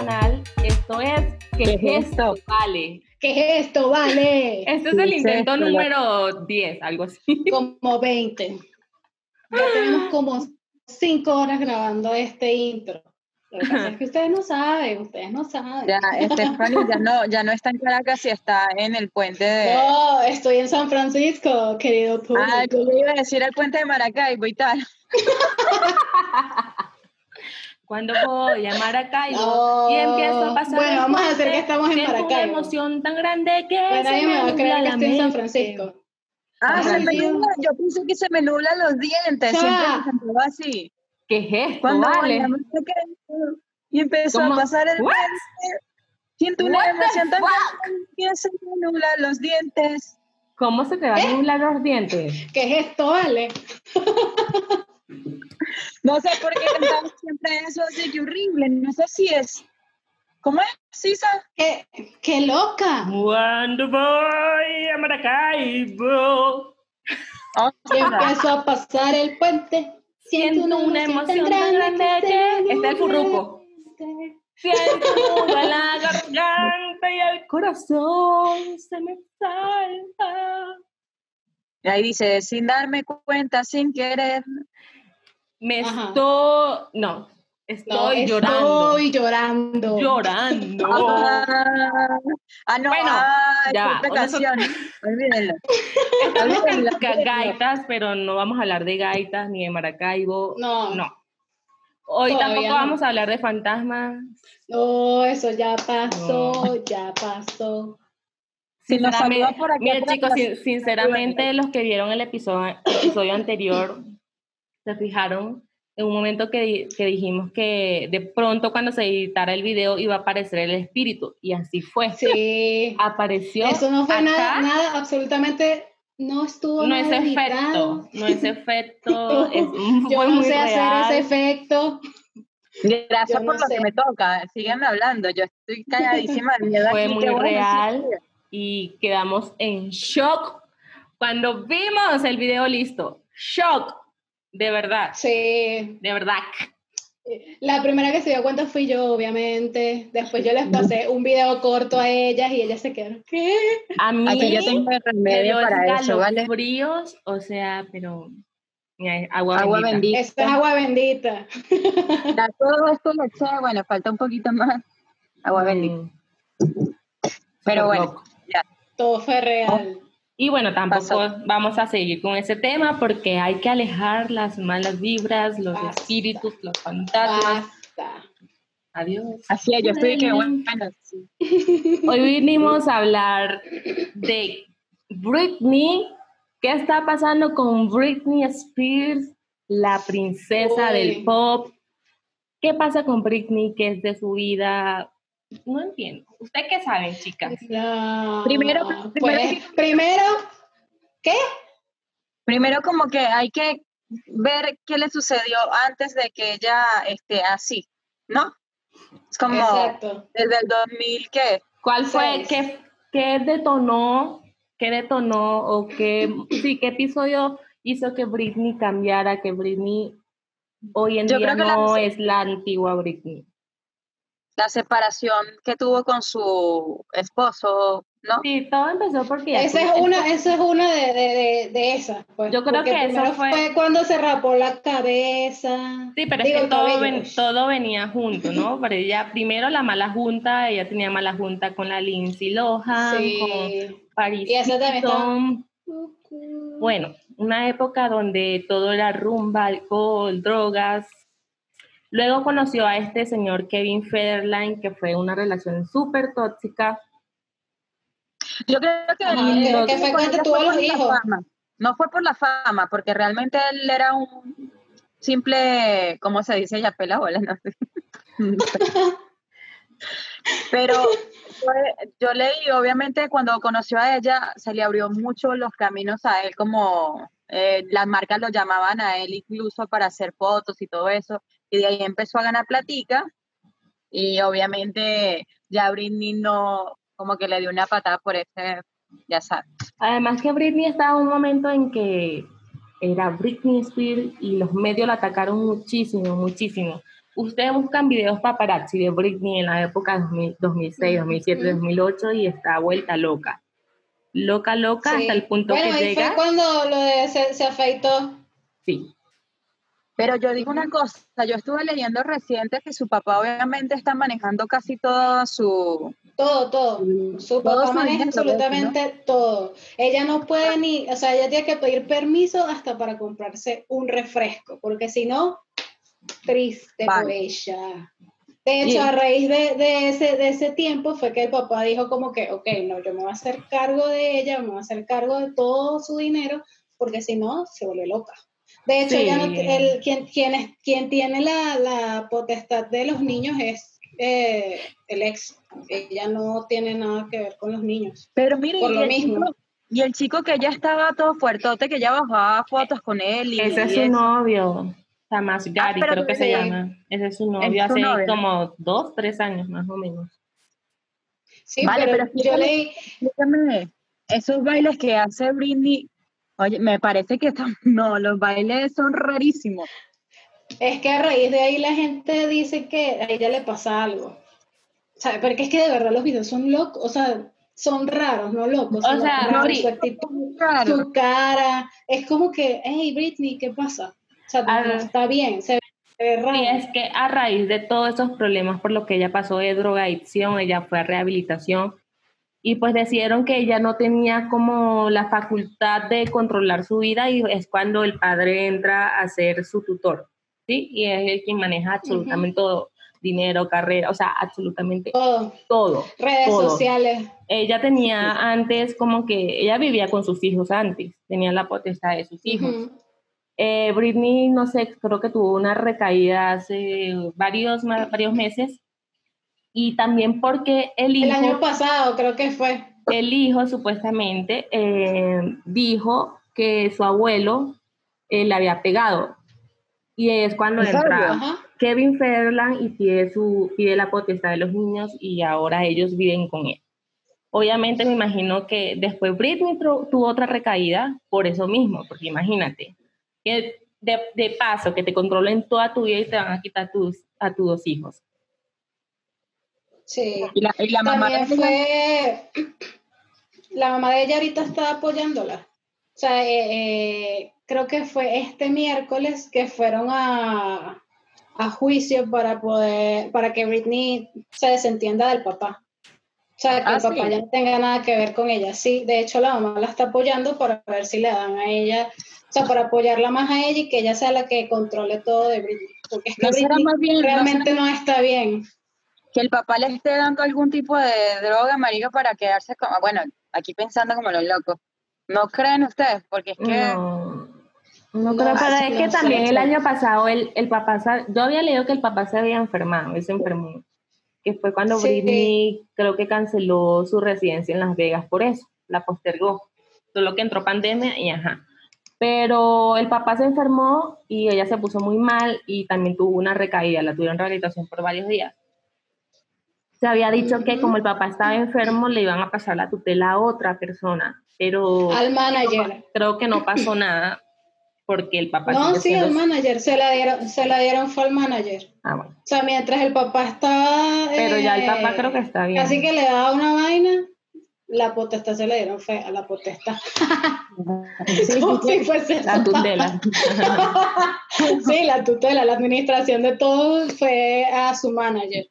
canal. Esto es ¿Qué, es esto? Vale. ¿Qué es esto? Vale. Este es el intento número 10, algo así. Como 20. Ya tenemos como 5 horas grabando este intro. Lo que pasa es que ustedes no saben, ustedes no saben. Ya, Stephanie ya no, ya no está en Caracas y está en el puente de... No, estoy en San Francisco, querido tú. Ah, yo le iba a decir el puente de Maracaibo y tal. Cuando voy a Maracaibo y empiezo a pasar. Bueno, vamos a hacer que estamos en Maracaibo. una emoción tan grande que. Pero nadie me va a creer que estoy en San Francisco. Ah, se me nubla, yo pensé que se me nublan los dientes, siempre me así. ¿Qué es esto? Cuando vale? y empezó a pasar el puente, siento una emoción tan grande que se me nublan los dientes. ¿Cómo se te van a ¿Eh? nublar los dientes? ¿Qué es esto, Ale? No sé por qué cantamos siempre eso, así que horrible. No sé si es. ¿Cómo es, Sisa? ¡Qué, qué loca! Cuando voy a Maracaibo. Y empiezo a pasar el puente. Siento una emoción tan grande que. Está el furruco. Siento nudo en la garganta y el corazón se me salta. Y ahí dice, sin darme cuenta, sin querer. Me Ajá. estoy. No, estoy No, llorando. Estoy llorando. Llorando. Ah, ah, no, Bueno, ay, ya canción. Olvídenlo. Estamos ga- gaitas, pero no vamos a hablar de gaitas ni de Maracaibo. No. No. Hoy Todavía tampoco no. vamos a hablar de fantasmas. No, eso ya pasó, ya pasó. Si nos Sinceramente- saluda por aquí Miren, atrás, chicos, sin- sinceramente, los que vieron el episodio, episodio anterior se fijaron en un momento que, que dijimos que de pronto cuando se editara el video iba a aparecer el espíritu y así fue. Sí. Apareció. Eso no fue acá, nada, nada, absolutamente no estuvo No es efecto, no es efecto, es, Yo fue no muy sé real. hacer ese efecto. Gracias Yo por no lo sé. que me toca. Síganme hablando. Yo estoy calladísima de miedo. Fue muy bueno, real sí. y quedamos en shock cuando vimos el video listo. Shock, de verdad, Sí. de verdad. La primera que se dio cuenta fui yo, obviamente. Después yo les pasé un video corto a ellas y ellas se quedaron, ¿qué? A mí Aquí yo tengo el me remedio dio para eso, ¿vale? fríos, o sea, pero agua, Agua bendita. bendita. Esto es agua bendita. Ya todo esto lo eché, bueno, falta un poquito más. Agua bendita. Mm, Pero bueno, loco. Todo fue real. Y bueno, tampoco Pasó. vamos a seguir con ese tema porque hay que alejar las malas vibras, los Basta. espíritus, los fantasmas. Basta. Adiós. así es, yo estoy que bueno. Hoy vinimos a hablar de Britney. ¿Qué está pasando con Britney Spears, la princesa Uy. del pop? ¿Qué pasa con Britney? ¿Qué es de su vida? No entiendo. ¿Usted qué saben, chicas? No, Primero- pues, primero- primero, ¿qué? Primero como que hay que ver qué le sucedió antes de que ella esté así, ¿no? Es como Exacto. desde el 2000, ¿qué? ¿Cuál fue? ¿Qué, qué detonó? ¿Qué detonó? ¿O qué, sí, qué episodio hizo que Britney cambiara? Que Britney hoy en Yo día la- no es la antigua Britney. La separación que tuvo con su esposo, ¿no? Sí, todo empezó porque... Esa es una, esa es una de, de, de, de esas. Pues, Yo creo porque que eso fue- cuando se rapó la cabeza. Sí, pero Digo, es que todo, ven- todo venía junto, ¿no? Pero ella, primero la mala junta, ella tenía mala junta con la Lindsay Lohan, con Sí. Paris Y esa también. Bueno, una época donde todo era rumba, alcohol, drogas. Luego conoció a este señor Kevin Federline, que fue una relación súper tóxica. Yo creo que, Ajá, el- que- el- que fue por cuando ella tuvo los por la hijos. fama. No fue por la fama, porque realmente él era un simple, ¿cómo se dice? Ya pela bola, no sé. Pero fue- yo leí, obviamente, cuando conoció a ella, se le abrió mucho los caminos a él, como eh, las marcas lo llamaban a él incluso para hacer fotos y todo eso, y de ahí empezó a ganar platica, y obviamente ya Britney no, como que le dio una patada por ese, ya sabes. Además que Britney estaba en un momento en que era Britney Spears y los medios la atacaron muchísimo, muchísimo. ustedes buscan videos paparazzi de Britney en la época 2006, 2007, 2008 y está vuelta loca. Loca, loca, hasta el punto bueno, que ahí llega. fue cuando lo de se, se afeitó. Sí. Pero yo digo una cosa, yo estuve leyendo reciente que su papá obviamente está manejando casi todo su... Todo, todo. Su Todo papá maneja absolutamente todo. Ella no puede ni, o sea, ella tiene que pedir permiso hasta para comprarse un refresco, porque si no, triste por Vale. ella. De hecho, a raíz de, de ese, de ese tiempo fue que el papá dijo como que, ok, no, yo me voy a hacer cargo de ella, me voy a hacer cargo de todo su dinero, porque si no, se vuelve loca. De hecho, Sí. ella no- el, quien, quien, es- quien tiene la, la potestad de los niños es eh, el ex. Ella no tiene nada que ver con los niños. Pero mire, Por y lo el mismo. chico- y el chico que ya estaba todo fuertote, que ya bajaba fotos con él. Y, Ese es su eso. novio, Tamás Gary, pero creo que se llama. Ese es su novio hace novio. como dos, tres años más o menos. Sí, Vale, pero, pero yo leí, Explícame, esos bailes que hace Britney, oye, me parece que están, no, los bailes son rarísimos. es que a raíz de ahí la gente dice que a ella le pasa algo. O sea, porque es que de verdad los videos son locos, o sea, son raros, no locos. O sea, raros, su actitud, su cara, es como que, hey Britney, ¿qué pasa? O sea, no está bien, se ve, se ve raro. Sí, es que a raíz de todos esos problemas por lo que ella pasó de drogadicción, ella fue a rehabilitación y pues decidieron que ella no tenía como la facultad de controlar su vida y es cuando el padre entra a ser su tutor, ¿sí? Y es el quien maneja absolutamente todo, dinero, carrera, o sea, absolutamente Todo, todo. redes todo. sociales. Ella tenía antes como que, ella vivía con sus hijos antes, tenía la potestad de sus hijos. Eh, Britney, no sé, creo que tuvo una recaída hace varios, varios meses. Y también porque el El hijo, año pasado creo que fue. el hijo supuestamente eh, dijo que su abuelo eh, le había pegado. Y es cuando entra. Kevin Federland y pide, su, pide la potestad de los niños y ahora ellos viven con él. Obviamente me imagino que después Britney tuvo otra recaída por eso mismo, porque imagínate, que de, de paso que te controlen toda tu vida y te van a quitar tus, a tus dos hijos. Sí. Y la, y la mamá También de ella- fue, la mamá de ella ahorita está apoyándola. O sea, eh, eh, creo que fue este miércoles que fueron a, a juicio para poder, para que Britney se desentienda del papá. O sea, que Ah, el papá sí. ya no tenga nada que ver con ella. Sí, de hecho la mamá la está apoyando para ver si le dan a ella, o sea, para apoyarla más a ella y que ella sea la que controle todo de Britney. Porque es que ¿No será Britney más bien- no realmente será- no está bien. Que el papá le esté dando algún tipo de droga, marico, para quedarse como, bueno, aquí pensando como los locos. ¿No creen ustedes? Porque es que... No, no No, creo, pero sí, es no que también el año pasado el, el papá, yo había leído que el papá se había enfermado, él se enfermó, que fue cuando Sí. Britney creo que canceló su residencia en Las Vegas por eso, la postergó, solo que entró pandemia y ajá. Pero el papá se enfermó y ella se puso muy mal y también tuvo una recaída, la tuvieron en rehabilitación por varios días. Se había dicho que como el papá estaba enfermo le iban a pasar la tutela a otra persona, pero Al manager. creo que no pasó nada porque el papá No, sí, al manager, se la dieron, se la dieron fue al manager. Ah, bueno. O sea, mientras el papá estaba... Pero ya el eh, papá creo que está bien. Así que le daba una vaina, la potestad se le dieron fue a la potestad. Como si fuese la tutela. sí, la tutela, la administración de todo fue a su manager.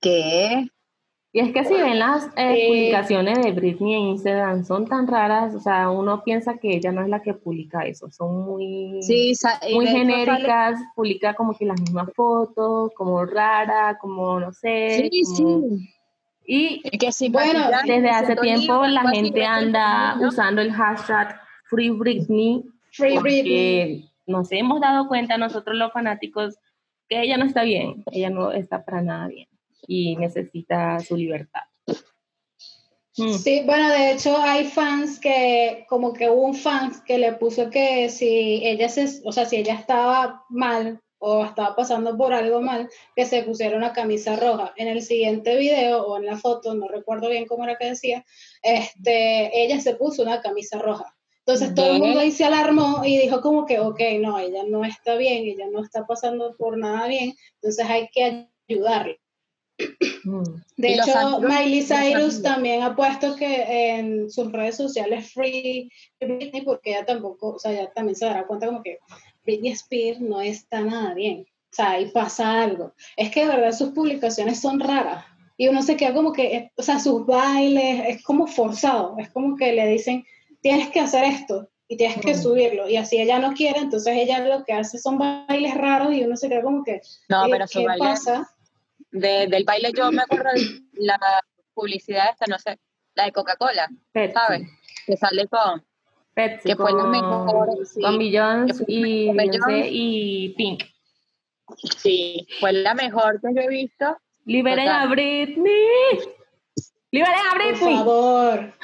¿Qué? y es que si ven las eh, Eh, publicaciones de Britney en Instagram, son tan raras, o sea, uno piensa que ella no es la que publica eso, son muy, Sí, muy sale- genéricas, publica como que las mismas fotos, como rara, como no sé. Sí, como- sí. Y que sí, Bueno, desde hace tiempo libros, la gente anda ¿no? usando el hashtag Free Britney Free Britney. porque nos hemos dado cuenta nosotros los fanáticos que ella no está bien, ella no está para nada bien y necesita su libertad. Mm. Sí, bueno, de hecho hay fans que, como que hubo un fan que le puso que si ella se, o sea, si ella estaba mal o estaba pasando por algo mal, que se pusiera una camisa roja. En el siguiente video o en la foto, no recuerdo bien cómo era que decía, este, ella se puso una camisa roja. Entonces todo el mundo ahí se alarmó y dijo como que, ok, no, ella no está bien, ella no está pasando por nada bien, entonces hay que ayudarla. Mm. De hecho, Miley Cyrus también ha puesto que en sus redes sociales free Britney, porque ella tampoco, o sea, ella también se dará cuenta como que Britney Spears no está nada bien. O sea, ahí pasa algo. Es que de verdad sus publicaciones son raras. Y uno se queda como que, o sea, sus bailes, es como forzado. Es como que le dicen, tienes que hacer esto y tienes que mm. subirlo. Y así ella no quiere, entonces ella lo que hace son bailes raros y uno se queda como que, no, pero ¿qué pasa? Del baile yo me acuerdo de la publicidad esta, no sé, la de Coca-Cola, ¿sabes? Que sale con... Pepsi, que fue con, la mejor, con Beyoncé y, y Pink. Sí, fue la mejor que yo he visto. ¡Liberen a Britney! ¡Liberen a Britney! Por favor,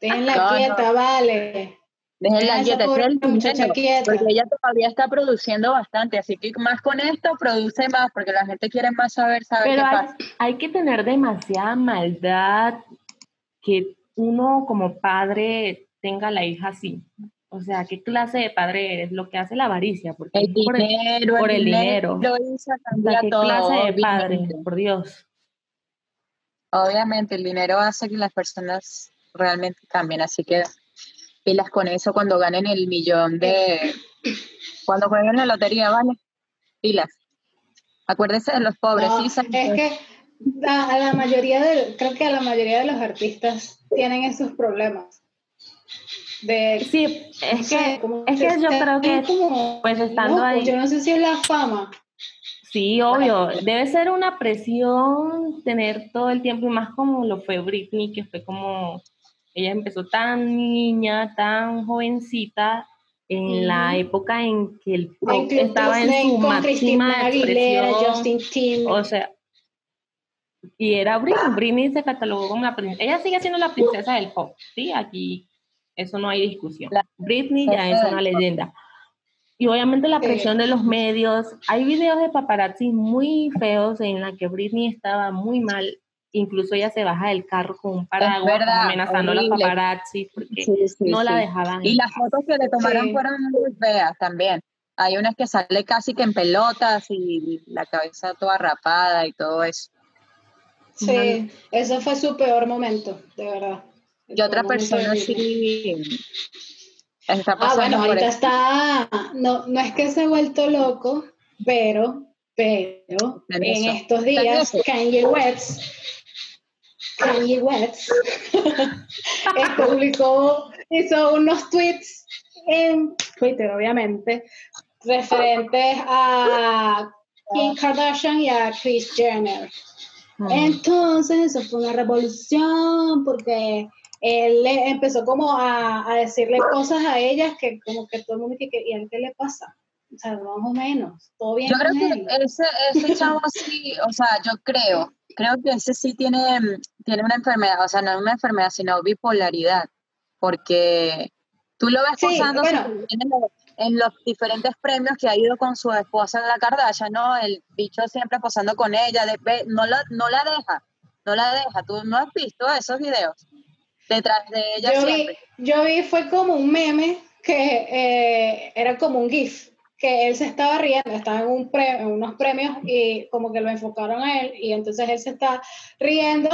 la quieta, vale. Déjenla quieta. Porque ella todavía está produciendo bastante, así que más con esto produce más, porque la gente quiere más saber, saber Pero qué hay, pasa. hay que tener demasiada maldad que uno como padre tenga la hija así. O sea, ¿qué clase de padre eres? Lo que hace la avaricia, porque el dinero, por el, dinero. ¿Qué clase de padre? Por Dios. Obviamente, el dinero hace que las personas realmente cambien, así que pilas con eso cuando ganen el millón de... Cuando jueguen la lotería, ¿vale? Pilas. Acuérdense de los pobres. sí, es que a la mayoría de, creo que a la mayoría de los artistas tienen esos problemas sí, es que, es que yo creo que pues estando ahí. Yo no sé si es la fama. Sí, obvio. Debe ser una presión tener todo el tiempo, y más como lo fue Britney, que fue como. Ella empezó tan niña, tan jovencita, en la época en que el pop estaba en su máxima expresión. o sea, y era Britney. Britney se catalogó como la princesa. Ella sigue siendo la princesa del pop, ¿sí? Aquí eso no hay discusión. Britney ya es una leyenda. Y obviamente la presión de los medios. Hay videos de paparazzi muy feos en la que Britney estaba muy mal. Incluso ella se baja del carro con un paraguas amenazando a los paparazzi porque no la dejaban. Y las fotos que le tomaron fueron muy feas también. Hay unas que sale casi que en pelotas y la cabeza toda rapada y todo eso. Sí, ese fue su peor momento, de verdad. Y otra persona sí está Ah, bueno, ahorita está, no, no es que se ha vuelto loco, pero, pero, en estos días, Kanye West, Kanye West, publicó, hizo unos tweets en Twitter, obviamente, referentes a Kim Kardashian y a Kris Jenner. Entonces, eso fue una revolución porque él empezó como a, a, decirle cosas a ellas que como que todo el mundo dice, ¿y a él qué le pasa? O sea, más o menos, todo bien. Yo creo que ese, ese chavo sí, o sea, yo creo, creo que ese sí tiene, tiene una enfermedad, o sea, no una enfermedad, sino bipolaridad, porque tú lo ves posando en, los, diferentes premios que ha ido con su esposa la Kardashian, ¿no? El bicho siempre posando con ella, de, no, la, no la deja, no la deja, tú no has visto esos videos detrás de ella yo Vi, yo vi, fue como un meme que eh, era como un GIF, que él se estaba riendo, estaba en, un en unos premios y como que lo enfocaron a él y entonces él se está riendo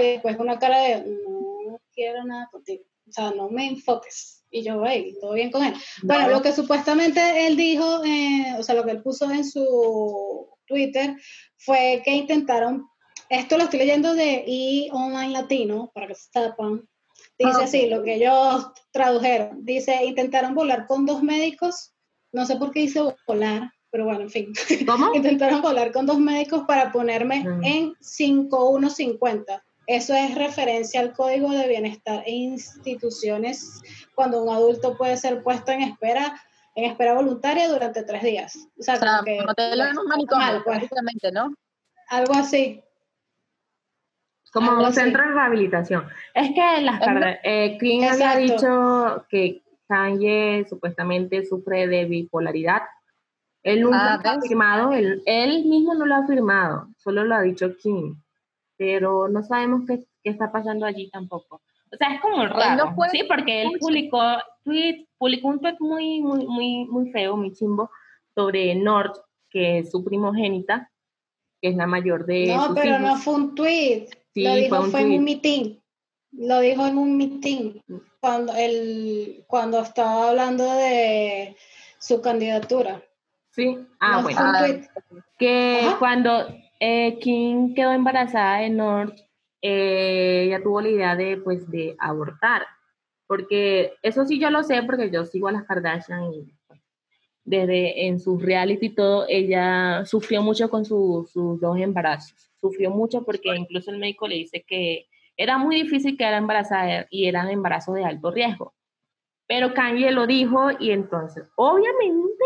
y después una cara de no quiero nada contigo, o sea, no me enfoques. Y yo, hey, todo bien con él. Bueno, lo que supuestamente él dijo, eh, o sea, lo que él puso en su Twitter fue que intentaron, esto lo estoy leyendo de E! Online Latino, para que sepan, Dice ah, así, lo que ellos tradujeron. Dice, intentaron volar con dos médicos, no sé por qué dice volar, pero bueno, en fin. ¿Cómo? intentaron volar con dos médicos para ponerme mm. en 5150. Eso es referencia al Código de Bienestar e Instituciones cuando un adulto puede ser puesto en espera en espera voluntaria durante tres días. O sea, como que, te lo un manicomio, pues. ¿no? Algo así. Como un centro de rehabilitación. Es que las eh, había dicho que Kanye supuestamente sufre de bipolaridad. Él nunca ah, lo ha afirmado, él, él, mismo no lo ha afirmado, solo lo ha dicho Kim. Pero no sabemos qué, qué está pasando allí tampoco. O sea, es como raro. sí, porque él publicó, tweet, publicó un tweet muy, muy, muy, muy feo, muy chimbo, sobre Nord, que es su primogénita, que es la mayor de. No, pero no fue un tweet. Sí, lo dijo, fue, en un meeting. Lo dijo en un meeting. Cuando, el, cuando estaba hablando de su candidatura. Sí, ah, bueno. Ah, que cuando eh, Kim quedó embarazada de Nord, eh, ella tuvo la idea de, pues, de abortar. Porque eso sí yo lo sé porque yo sigo a las Kardashian y desde en su reality y todo, ella sufrió mucho con sus dos embarazos. Sufrió mucho porque incluso el médico le dice que era muy difícil quedar embarazada y eran embarazos de alto riesgo. Pero Kanye lo dijo y entonces, obviamente,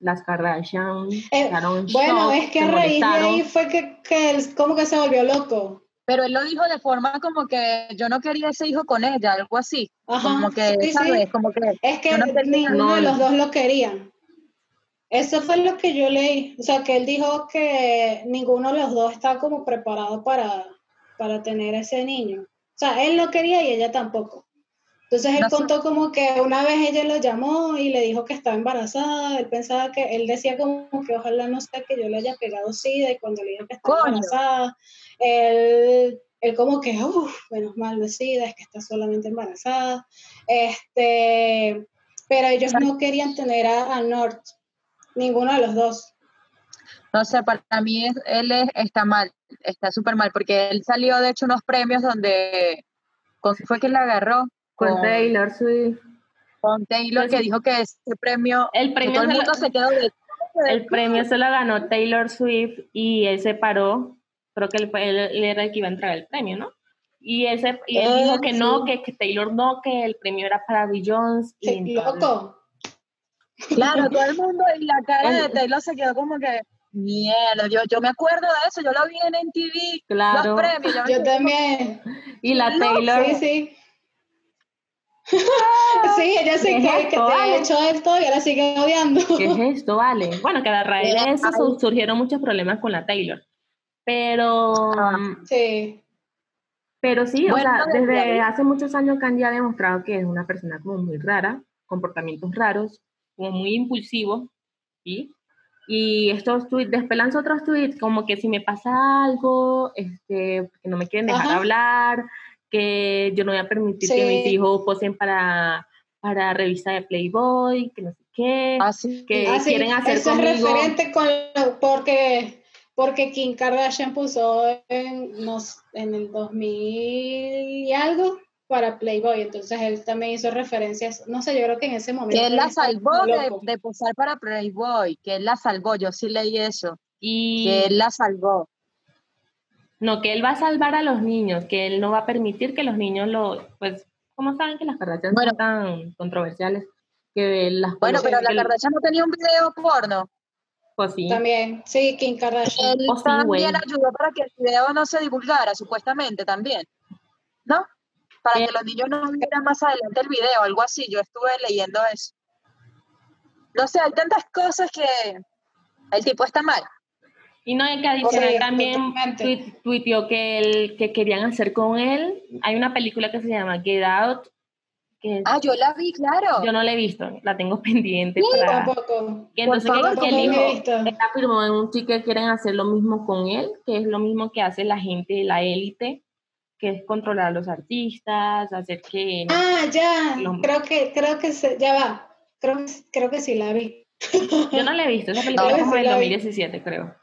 las Kardashian eh, Bueno, es que a raíz de ahí fue que, que como que se volvió loco. Pero él lo dijo de forma como que yo no quería ese hijo con ella, algo así. como que, ¿sabes? Como que es que ninguno de los dos lo querían. Eso fue lo que yo leí. O sea, que él dijo que ninguno de los dos estaba como preparado para, para tener ese niño. O sea, él no quería y ella tampoco. Entonces él contó como que una vez ella lo llamó y le dijo que estaba embarazada. Él pensaba que, él decía como que ojalá no sea que yo le haya pegado sida y cuando le dijo que estaba embarazada, él, él como que, uff, menos mal de sida, es que está solamente embarazada. Este, pero ellos no querían tener a, a North, ninguno de los dos. No sé, para mí él está mal, está súper mal, porque él salió de hecho unos premios donde, fue que le agarró? Con, Taylor Swift. Con Taylor, que dijo que ese premio, el premio todo el mundo se, quedó de... El premio se lo ganó Taylor Swift y él se paró, creo que él, era el que iba a entregar el premio, ¿no? Y, ese, y él dijo que no, que, Taylor no, que el premio era para Bill Jones. Y loco. Claro, todo el mundo y la cara de Taylor se quedó como que, mierda, yo, yo me acuerdo de eso, yo lo vi en MTV, claro. los premios. Yo, también. Y la Taylor. Sí, sí. sí, ella sí que, que te ha hecho esto y ahora sigue odiando. ¿Qué es esto, vale? Bueno, que a raíz de eso surgieron muchos problemas con la Taylor. Pero. Ah, sí. Pero sí, o sea, desde hace muchos años Candy ha demostrado que es una persona como muy rara, comportamientos raros, como muy impulsivo, ¿sí? Y estos tweets, despelanza otros tweets, como que si me pasa algo, este, que no me quieren dejar hablar, que yo no voy a permitir que mis hijos posen para, para revista de Playboy, que no sé qué, así, que quieren hacer Eso conmigo. es referente con porque, porque Kim Kardashian puso en, en el 2000 y algo para Playboy, entonces él también hizo referencias, no sé, yo creo que en ese momento... Que él la salvó de, posar para Playboy, que él la salvó, yo sí leí eso, y que él la salvó. No, que él va a salvar a los niños, que él no va a permitir que los niños lo, pues, ¿cómo saben que las Kardashian son tan controversiales? Que las bueno, pero la Kardashian no tenía un video porno. Pues sí. También, sí, Kim Kardashian. Él también ayudó para que el video no se divulgara, supuestamente, también. ¿No? Para que los niños no vieran más adelante el video, algo así. Yo estuve leyendo eso. No sé, hay tantas cosas que el tipo está mal. Y no, hay que adicional también tuiteó que, el, que querían hacer con él. Hay una película que se llama Get Out. Que ah, yo la vi, claro. Yo no la he visto, la tengo pendiente. Sí, tampoco. Que entonces que, el hijo afirmó en un chico que quieren hacer lo mismo con él, que es lo mismo que hace la gente de la élite, que es controlar a los artistas, hacer que... Ah, ya, creo que, creo que se, ya va, creo, creo que sí la vi. Yo no la he visto, esa película es como del 2017, creo.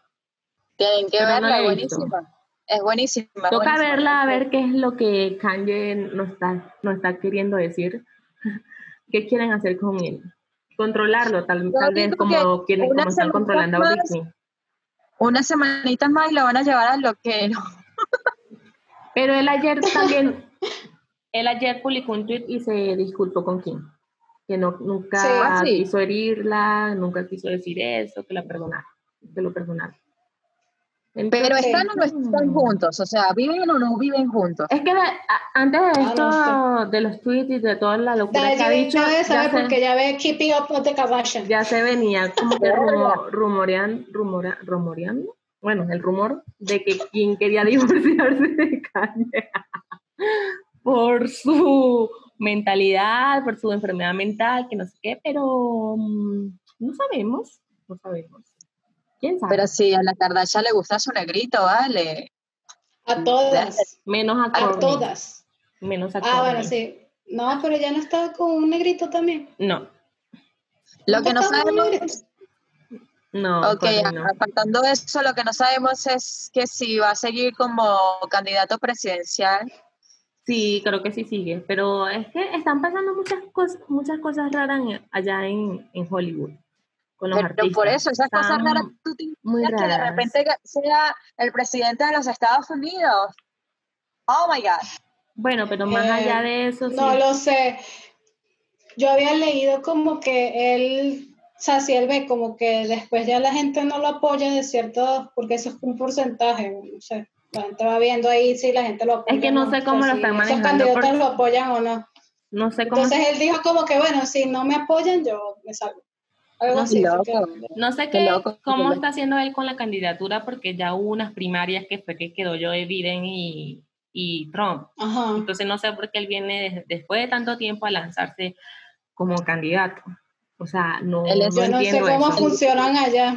Tienen que verla, es buenísima. Es buenísima. Toca verla a ver qué es lo que Kanye nos está, nos está queriendo decir. ¿Qué quieren hacer con él? Controlarlo, tal, vez como, quieren, como están controlando a Britney. Unas semanitas más y lo van a llevar a lo que Pero él ayer también, él ayer publicó un tweet y se disculpó con Kim. Que no, nunca quiso herirla, nunca quiso decir eso, que la perdonara, que lo perdonara. Pero están o no están juntos, o sea, ¿viven o no viven juntos? Es que antes de ah, esto, de los tweets y de toda la locura que ha dicho... ya saber porque ya ve Keeping Up with the Kardashians. Ya se venía como que rumoreando, rumoreando, bueno, el rumor de que quien quería divorciarse de Kanye. por su mentalidad, por su enfermedad mental, que no sé qué, pero mm, no sabemos, no sabemos. ¿Quién sabe? Pero si a la Kardashian le gusta su negrito, vale. A todas. Menos a A todas. Menos a Ah, bueno, sí. No, pero ya no estaba con un negrito también. No, Lo que no sabemos? No, ok, no. apartando eso, lo que no sabemos es que si va a seguir como candidato presidencial. Sí, creo que sí sigue, pero es que están pasando muchas cosas, muchas cosas raras en- allá en, en Hollywood con los Pero artistas. por eso, esas cosas raras, tú te muy imaginas que de raras. repente sea el presidente de los Estados Unidos. Oh my God. Bueno, pero más Eh, allá de eso, sí. No lo sé. Yo había leído como que él, o sea, si él ve como que después ya la gente no lo apoya de cierto, porque eso es un porcentaje, no sé. La gente va viendo ahí si la gente lo apoya. que o no sé cómo o sea, lo si están esos manejando candidatos porque- lo apoyan o no. no sé cómo, Entonces él dijo como que, bueno, si no me apoyan, yo me salgo. Algo No, así. loco. no sé Qué loco, cómo loco. está haciendo él con la candidatura, porque ya hubo unas primarias que fue que quedó Joe Biden y, y Trump. Ajá. Entonces no sé por qué él viene des- después de tanto tiempo a lanzarse como candidato. O sea, no, no Yo no sé cómo eso. funcionan allá.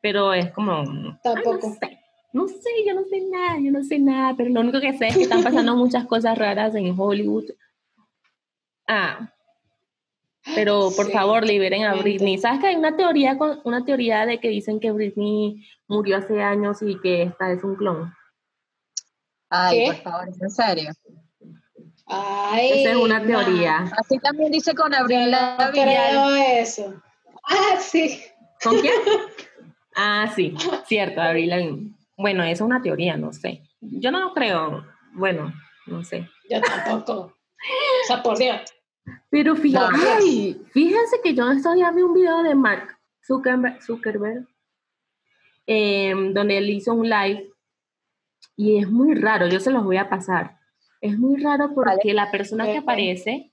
Pero es como, ay, Tampoco. no sé, no sé, yo no sé nada, yo no sé nada, pero lo único que sé es que están pasando muchas cosas raras en Hollywood. Ah, pero por Sí, favor liberen a. Britney. ¿Sabes que hay una teoría con una teoría de que dicen que Britney murió hace años y que esta es un clon? Ay, ¿Qué? por favor, ¿es en serio? Ay. Esa es una no. teoría. Así también dice con Abril no Lavigne. creo eso. Ah, sí. ¿Con quién? ah, sí, cierto, Lavigne. Bueno, eso es una teoría, no sé. Yo no creo, bueno, no sé. Yo tampoco. O sea, por Dios. Pero fíjate, No. ay, fíjense que yo estos días vi un video de Mark Zuckerberg, Zuckerberg em, donde él hizo un live y es muy raro, yo se los voy a pasar. Es muy raro porque la persona que Ok. aparece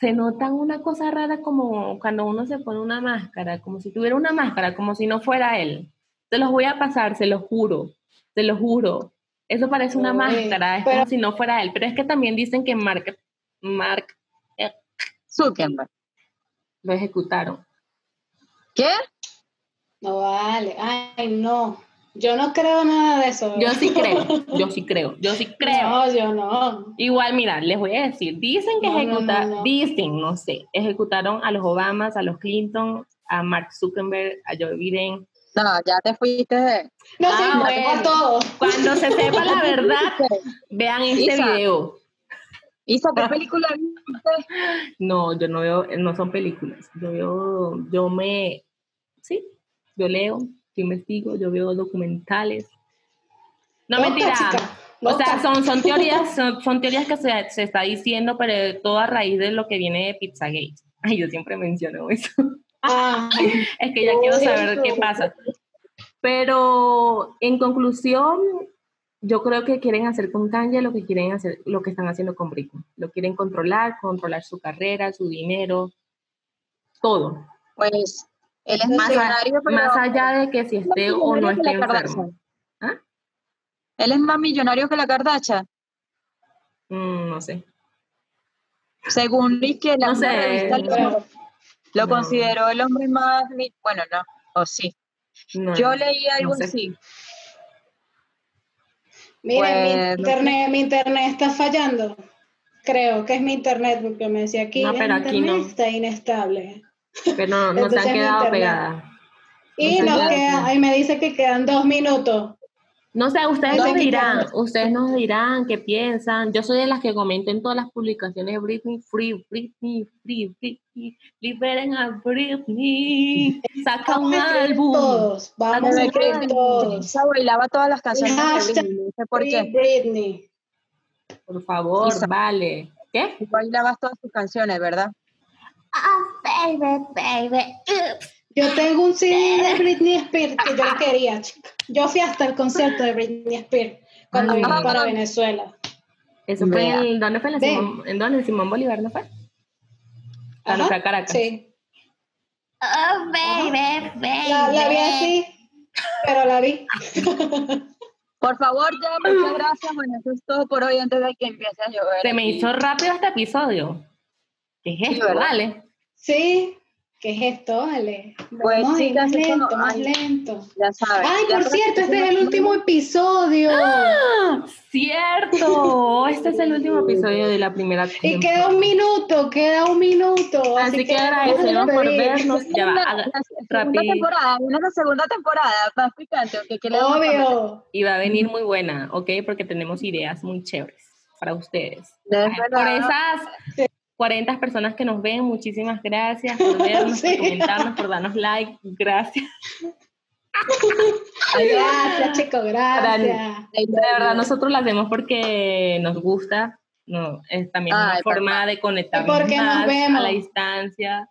se nota una cosa rara como cuando uno se pone una máscara, como si tuviera una máscara, como si no fuera él. Se los voy a pasar, se los juro, se los juro. Eso parece una Uy, máscara, es pero- como si no fuera él. Pero es que también dicen que Mark, Mark Zuckerberg. lo ejecutaron. ¿Qué? No vale. Ay, no. Yo no creo nada de eso. Yo sí creo, yo sí creo, yo sí creo. No, yo no. Igual, mira, les voy a decir, dicen que No, ejecutaron, no, no. dicen, no sé, ejecutaron a los Obamas, a los Clinton, a Mark Zuckerberg, a Joe Biden. No, ya te fuiste de... No, sí, Ah, no, bueno. a todos. Cuando se sepa la verdad, vean este Isa. video. Isa, ¿qué película viste? No, yo no veo, no son películas. Yo veo, yo me, sí, yo leo, yo investigo, yo veo documentales. No mentira. chica, O sea, son, son teorías, son, son teorías que se, se está diciendo, pero todo a raíz de lo que viene de Pizzagate. Ay, yo siempre menciono eso. Es que ya quiero saber eso. qué pasa. Pero en conclusión, yo creo que quieren hacer con Kanye lo que quieren hacer, lo que están haciendo con Britney. Lo quieren controlar, controlar su carrera, su dinero, todo. Pues él es Más millonario, pero... más allá de que si esté o no esté la enfermo. Kardashian. ¿Ah? Él es más millonario que la Kardashian. Mm, no sé. Según que la No una sé, revista lo, No. consideró el hombre más... Bueno, no, o sí. No, Yo no. leí algo no sé. así. miren, Pues, mi, no internet, mi internet está fallando. Creo que es mi internet, porque me decía aquí No, pero aquí internet no. está inestable. Pero no, no se Entonces han quedado pegadas. Y nos queda, ahí me dice que quedan dos minutos. No sé, ustedes No nos dirán, ustedes nos dirán qué piensan. Yo soy de las que comento en todas las publicaciones de Britney, free, Britney, free, Britney, liberen a Britney, saca un Vamos a escribir álbum. todos. Vamos a escribir todos. Isa bailaba todas las canciones de Hashtag Britney, no sé por Free qué. Britney. Por favor, Isa. vale. ¿Qué? Tú bailabas todas sus canciones, ¿verdad? Ah, baby, baby. Yo tengo un CD de Britney Spears que yo le quería, chica. Yo fui hasta el concierto de Britney Spears cuando Ay. vino para Venezuela. Eso fue en, ¿dónde fue? En. Simón, ¿En dónde? ¿En Simón Bolívar, no fue? Ajá, fue a Caracas. Sí. Oh, baby, baby. La, la vi así, pero la vi. Por favor, ya, muchas gracias. Bueno, eso es todo por hoy antes de que empiece a llover. Se me hizo rápido este episodio. ¿Qué es esto? ¿verdad? Vale. Sí, ¿qué es esto? Vale. Pues, Vamos chicas, más lento, más ay. lento. Ya sabes. Ay, ya por cierto, este es el último episodio. ¡Ah! ¡Cierto! Este es el último episodio de la primera Y temporada. queda un minuto, queda un minuto. Así que agradecemos por vernos. Ya va, la segunda temporada, viene la segunda temporada, más picante. Obvio. Y va a venir muy buena, ¿ok? Porque tenemos ideas muy chéveres para ustedes. Por esas 40 personas que nos ven, muchísimas gracias por vernos, Sí. por comentarnos, por darnos like. Gracias. Gracias, chicos, gracias. De verdad, nosotros lo hacemos porque nos gusta. No, es también una forma de conectarnos Porque nos más a la distancia.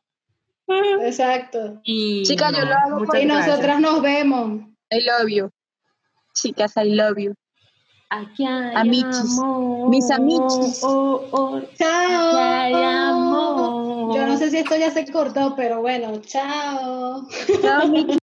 Exacto. Y Chicas, yo lo hago Y nosotras nos vemos. I love you. Chicas, I love you. Aquí hay Amichis. amor. Mis amichis. Oh, oh. Chao. Aquí hay amor. Yo no sé si esto ya se cortó, pero bueno, chao. Chao.